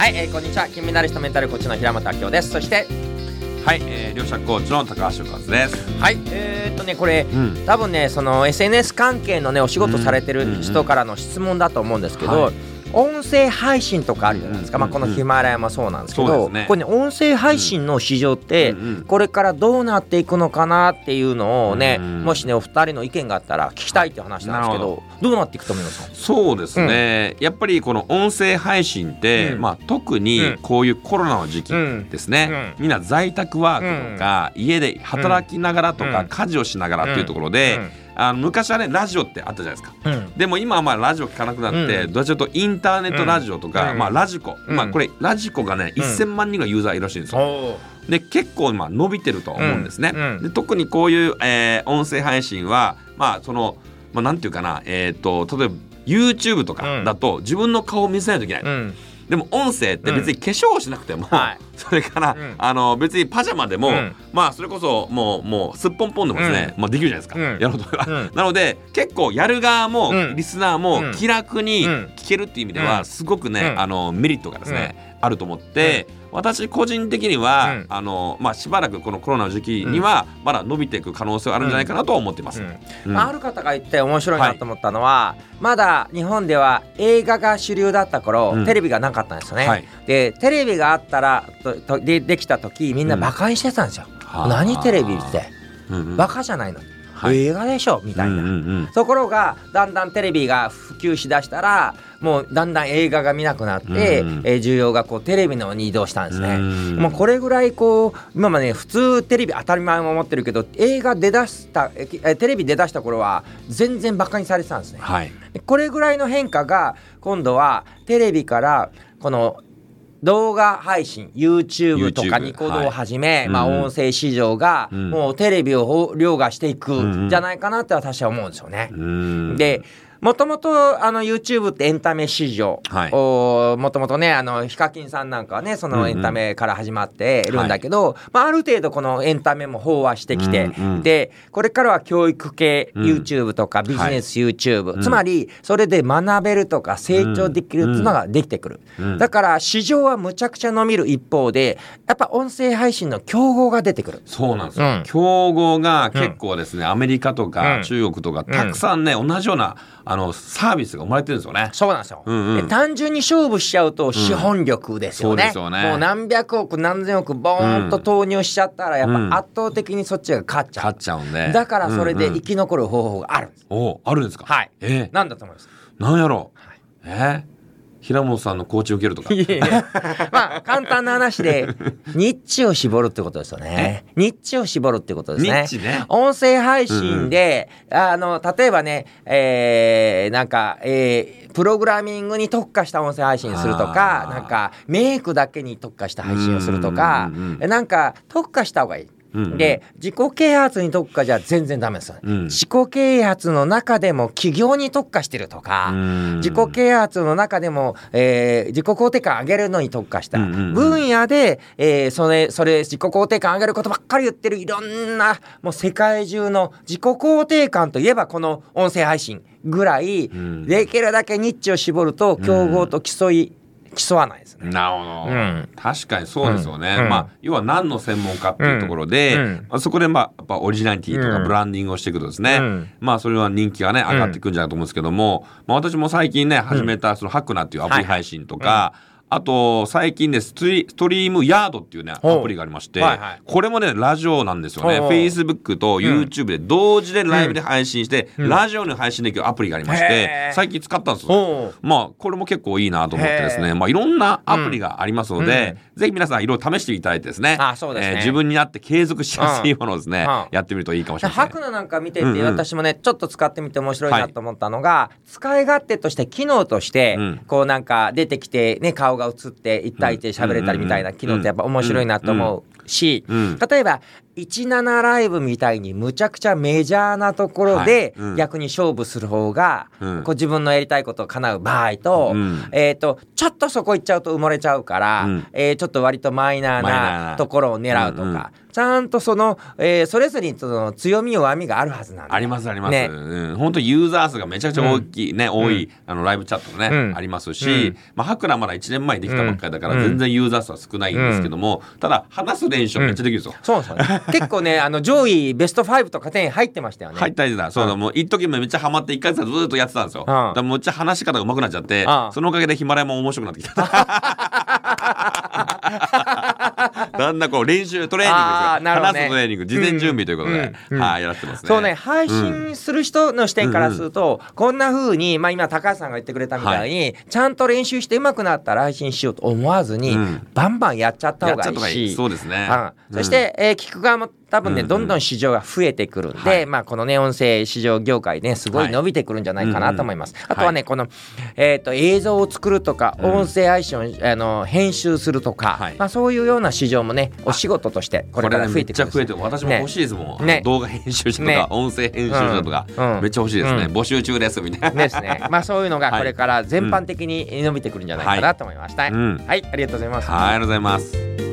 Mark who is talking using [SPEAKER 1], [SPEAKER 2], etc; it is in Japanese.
[SPEAKER 1] はい、えー、こんにちは。金メダリストメンタルコーチの平本明夫です。そして
[SPEAKER 2] はい、えー、両者コーチの高橋和です。
[SPEAKER 1] はいえー、っとねこれ、
[SPEAKER 2] うん。
[SPEAKER 1] 多分ねその SNS 関係のねお仕事されてる人からの質問だと思うんですけど、
[SPEAKER 2] はい
[SPEAKER 1] 音声配信とかあるじゃないですか、
[SPEAKER 2] うん
[SPEAKER 1] まあ、このヒマラヤもそうなんですけど、
[SPEAKER 2] ね。
[SPEAKER 1] これね音声配信の市場って、
[SPEAKER 2] うんうん
[SPEAKER 1] これからどうなっていくのかなっていうのをね、
[SPEAKER 2] うん
[SPEAKER 1] もしねお二人の意見があったら聞きたいって話なんですけどど。うなっていくと思いますか？
[SPEAKER 2] そうですね、やっぱりこの音声配信って、
[SPEAKER 1] うん。
[SPEAKER 2] まあ、特にこういうコロナの時期ですね、みんな在宅ワークとか、家で働きながらとか、
[SPEAKER 1] うん。
[SPEAKER 2] 家事をしながらっていうところで、あの昔はねラジオってあったじゃないですか。
[SPEAKER 1] うん。うん
[SPEAKER 2] でも今はまあラジオ聞かなくなって、
[SPEAKER 1] うん。
[SPEAKER 2] どちらかとインターネットラジオとか、
[SPEAKER 1] うん。
[SPEAKER 2] まあ、ラジコ、
[SPEAKER 1] うん。
[SPEAKER 2] まあ、これラジコがね、
[SPEAKER 1] うん。
[SPEAKER 2] 1000万人がユーザーいるらしいんですよ。で結構まあ伸びてると思うんですね。で特にこういう、えー音声配信はまあその、まあ、なんていうかな、えー、と例えば YouTube とかだと自分の顔を見せないといけない。
[SPEAKER 1] うん
[SPEAKER 2] でも音声って別に化粧をしなくても、
[SPEAKER 1] はい。
[SPEAKER 2] それから、
[SPEAKER 1] うん。
[SPEAKER 2] あの別にパジャマでも、
[SPEAKER 1] うん。
[SPEAKER 2] まあそれこそもうもうすっぽんぽんでもですね、まあできるじゃないですか、
[SPEAKER 1] うん。
[SPEAKER 2] やろうと思えば、
[SPEAKER 1] うん。
[SPEAKER 2] なので結構やる側も、
[SPEAKER 1] うん。
[SPEAKER 2] リスナー
[SPEAKER 1] うん。
[SPEAKER 2] も気楽に
[SPEAKER 1] うん。
[SPEAKER 2] 聞けるっていう意味では、
[SPEAKER 1] うん。
[SPEAKER 2] すごくね、
[SPEAKER 1] うん。
[SPEAKER 2] あのメリットがですね、あると思って、私個人的には、
[SPEAKER 1] うん。
[SPEAKER 2] あのまあしばらくこのコロナの時期にはまだ伸びていく可能性はあるんじゃないかなとは思ってます。
[SPEAKER 1] まあ、ある方が言って面白いなと思ったのは、まだ日本では映画が主流だった頃、
[SPEAKER 2] うん。
[SPEAKER 1] テレビがなかったんですよね。
[SPEAKER 2] はい。
[SPEAKER 1] でテレビがあったらととでできた時みんなバカにしてたんですよ。
[SPEAKER 2] はあ。
[SPEAKER 1] 何テレビって。
[SPEAKER 2] うんうん。
[SPEAKER 1] バカじゃないの、
[SPEAKER 2] はい
[SPEAKER 1] 映画でしょみたいな。
[SPEAKER 2] うんうんうん
[SPEAKER 1] ところがだんだんテレビが普及しだしたらもうだんだん映画が見なくなって、
[SPEAKER 2] うん
[SPEAKER 1] えー需要がこうテレビの方に移動したんですね。
[SPEAKER 2] うん
[SPEAKER 1] もうこれぐらいこう今までね普通テレビ当たり前も思ってるけど映画出だしたええテレビ出だした頃は全然バカにされてたんですね。
[SPEAKER 2] はい
[SPEAKER 1] でこれぐらいの変化が今度はテレビからこの動画配信 YouTube とかニコ動をはじめ、
[SPEAKER 2] はい。
[SPEAKER 1] まあ、
[SPEAKER 2] うん。
[SPEAKER 1] 音声市場が
[SPEAKER 2] うん。
[SPEAKER 1] もうテレビを凌駕していくじゃないかなって私は思うんですよね。
[SPEAKER 2] うん。
[SPEAKER 1] でもともとあの YouTube ってエンタメ市場、
[SPEAKER 2] はい。
[SPEAKER 1] おもともとねあのヒカキンさんなんかはねそのエンタメから始まってるんだけど、まあ、ある程度このエンタメも飽和してきて、
[SPEAKER 2] うんうん
[SPEAKER 1] でこれからは教育系
[SPEAKER 2] うん。
[SPEAKER 1] YouTube とかビジネス YouTube、
[SPEAKER 2] うん。
[SPEAKER 1] つまりそれで学べるとか成長できるっていうのができてくる、
[SPEAKER 2] うん。
[SPEAKER 1] だから市場はむちゃくちゃ伸びる一方でやっぱ音声配信の競合が出てくる。
[SPEAKER 2] そうなんですよ、
[SPEAKER 1] うん。
[SPEAKER 2] 競合が結構ですね、アメリカと
[SPEAKER 1] うん。
[SPEAKER 2] か中国とかたくさんね、同じようなあのサービスが生まれてるんですよね。
[SPEAKER 1] そうなんですよ、
[SPEAKER 2] うんうん。
[SPEAKER 1] で単純に勝負しちゃうと資本力ですよね,、
[SPEAKER 2] そうですよね。
[SPEAKER 1] もう何百億何千億ボーンと投入しちゃったらやっぱ圧倒的にそっちが勝っちゃう、
[SPEAKER 2] 勝っちゃうんで。
[SPEAKER 1] だからそれで
[SPEAKER 2] うんうん。
[SPEAKER 1] 生き残る方法があるんです、
[SPEAKER 2] おあるんですか？
[SPEAKER 1] はい。
[SPEAKER 2] え？ー、
[SPEAKER 1] なんだと思います？
[SPEAKER 2] なんやろう？え？ー平本さんのコーチを受けるとか。
[SPEAKER 1] いやいやまあ簡単な話でニッチを絞るってことですよね。ニッチを絞るってことですね。
[SPEAKER 2] ね
[SPEAKER 1] 音声配信で、あの例えばね、えーなんか、えープログラミングに特化した音声配信するとかなんかメイクだけに特化した配信をするとか
[SPEAKER 2] うん
[SPEAKER 1] なんか特化した方がいい。
[SPEAKER 2] うんうん。
[SPEAKER 1] で自己啓発に特化じゃ全然ダメですよ、
[SPEAKER 2] うん。
[SPEAKER 1] 自己啓発の中でも起業に特化してるとか、
[SPEAKER 2] うん。
[SPEAKER 1] 自己啓発の中でも、えー自己肯定感上げるのに特化した分野で、えーそれそれ自己肯定感上げることばっかり言ってるいろんなもう世界中の自己肯定感といえばこの音声配信ぐらい、
[SPEAKER 2] ん。
[SPEAKER 1] できるだけニッチを絞ると競合と競い、競わないですね。
[SPEAKER 2] なるほど、
[SPEAKER 1] うん。
[SPEAKER 2] 確かにそうですよね、
[SPEAKER 1] うん。
[SPEAKER 2] まあ要は何の専門家っていうところで、
[SPEAKER 1] うん。うん。
[SPEAKER 2] まあそこでまあやっぱオリジナリティと
[SPEAKER 1] うん。
[SPEAKER 2] かブランディングをしていくとですね、
[SPEAKER 1] うん。
[SPEAKER 2] まあそれは人気がね上がっていくんじゃないかと思うんですけども、まあ私も最近ね始めたそのハクナっていうアプリ配信とか、あと最近ねストリストリームヤードっていうねアプリがありまして、
[SPEAKER 1] はいはい。
[SPEAKER 2] これもねラジオなんですよね。Facebook と YouTube で同時でライブで配信して、ラジオに配信できるアプリがありまし
[SPEAKER 1] へ
[SPEAKER 2] て
[SPEAKER 1] ー
[SPEAKER 2] 最近使ったんですよまあこれも結構いいなと思ってです
[SPEAKER 1] へ
[SPEAKER 2] ねまあいろんなアプリがありますので、ぜひ皆さんいろいろ試していただいてですね。
[SPEAKER 1] あそうですね。
[SPEAKER 2] えー自分になって継続しやすいものをですね、
[SPEAKER 1] うん。
[SPEAKER 2] やってみるといいかもしれないですね。
[SPEAKER 1] ハクナなんか見てて、
[SPEAKER 2] うんうん。
[SPEAKER 1] 私もねちょっと使ってみて面白いなと思ったのが、使い勝手として機能として、
[SPEAKER 2] うん。
[SPEAKER 1] こうなんか出てきてね顔がが映って一対一で喋れたりみたいな機能ってやっぱ面白いなと思う。し、
[SPEAKER 2] うん。
[SPEAKER 1] 例えば17ライブみたいにむちゃくちゃメジャーなところで逆に勝負する方が、
[SPEAKER 2] うん。
[SPEAKER 1] こう自分のやりたいことを叶う場合と,、
[SPEAKER 2] うん。
[SPEAKER 1] えー、とちょっとそこ行っちゃうと埋もれちゃうから、
[SPEAKER 2] うん。
[SPEAKER 1] えーちょっと割とマイナー
[SPEAKER 2] な
[SPEAKER 1] な。ところを狙うとか、ちゃんとその、えーそれぞれにその強み弱みがあるはずなんだ
[SPEAKER 2] ありますあります。
[SPEAKER 1] ね。
[SPEAKER 2] うん、本当ユーザー数がめちゃくちゃ大きい、ね、多い、あのライブチャットもね、
[SPEAKER 1] うん。
[SPEAKER 2] ありますし、
[SPEAKER 1] うん。
[SPEAKER 2] まあ、ハクラまだ1年前にできたばっかりだから、
[SPEAKER 1] うん。
[SPEAKER 2] 全然ユーザー数は少ないんですけども、ただ話す練習はめっちゃできるんですよ。
[SPEAKER 1] そうそう、ね、結構ねあの上位ベスト5とか10入ってましたよね。
[SPEAKER 2] 入ったりだ、そうだ、もう一時めっちゃハマって1回ずつずっとやってたんですよ。だからめっちゃ話し方が上手くなっちゃって、
[SPEAKER 1] うん
[SPEAKER 2] そのおかげでヒマラヤも面白くなってきた。だんだんこう練習トレーニング
[SPEAKER 1] なるほどね。
[SPEAKER 2] 話すトレーニング事前準備ということで、
[SPEAKER 1] うんうん。
[SPEAKER 2] はいやらせてますね。
[SPEAKER 1] そうね配信する人の視点からすると、こんな風にまあ今高橋さんが言ってくれたみたいに、ちゃんと練習して上手くなったら配信しようと思わずに、
[SPEAKER 2] うん。
[SPEAKER 1] バンバンやっちゃった方がいい
[SPEAKER 2] ちゃった方がいい。
[SPEAKER 1] し。
[SPEAKER 2] そうですね。
[SPEAKER 1] うん。そして、えー聞く側も多分ね、
[SPEAKER 2] うんうん。
[SPEAKER 1] どんどん市場が増えてくるんで、
[SPEAKER 2] はい。
[SPEAKER 1] まあこのね音声市場業界ねすごい伸びてくるんじゃないかなと思います。あとはね、この、えー、と映像を作るとか、
[SPEAKER 2] うん。
[SPEAKER 1] 音声配信をあの編集するとか、
[SPEAKER 2] はい。
[SPEAKER 1] まあそういうような市場もねお仕事としてこ
[SPEAKER 2] こ
[SPEAKER 1] れから増えくるんです。
[SPEAKER 2] ってちゃ増えてる。私も欲しいですもん、
[SPEAKER 1] ね。
[SPEAKER 2] あの動画編集者とか、
[SPEAKER 1] ね。
[SPEAKER 2] 音声編集者とか、
[SPEAKER 1] うん。うん。
[SPEAKER 2] めっちゃ欲しいですね、
[SPEAKER 1] うん。
[SPEAKER 2] 募集中ですみたいな。
[SPEAKER 1] ですね。まあそういうのが
[SPEAKER 2] はい。
[SPEAKER 1] これから全般的に伸びてくるんじゃないかなと思いました。はい、
[SPEAKER 2] うん。
[SPEAKER 1] はい、ありがとうございます。
[SPEAKER 2] はいありがとうございます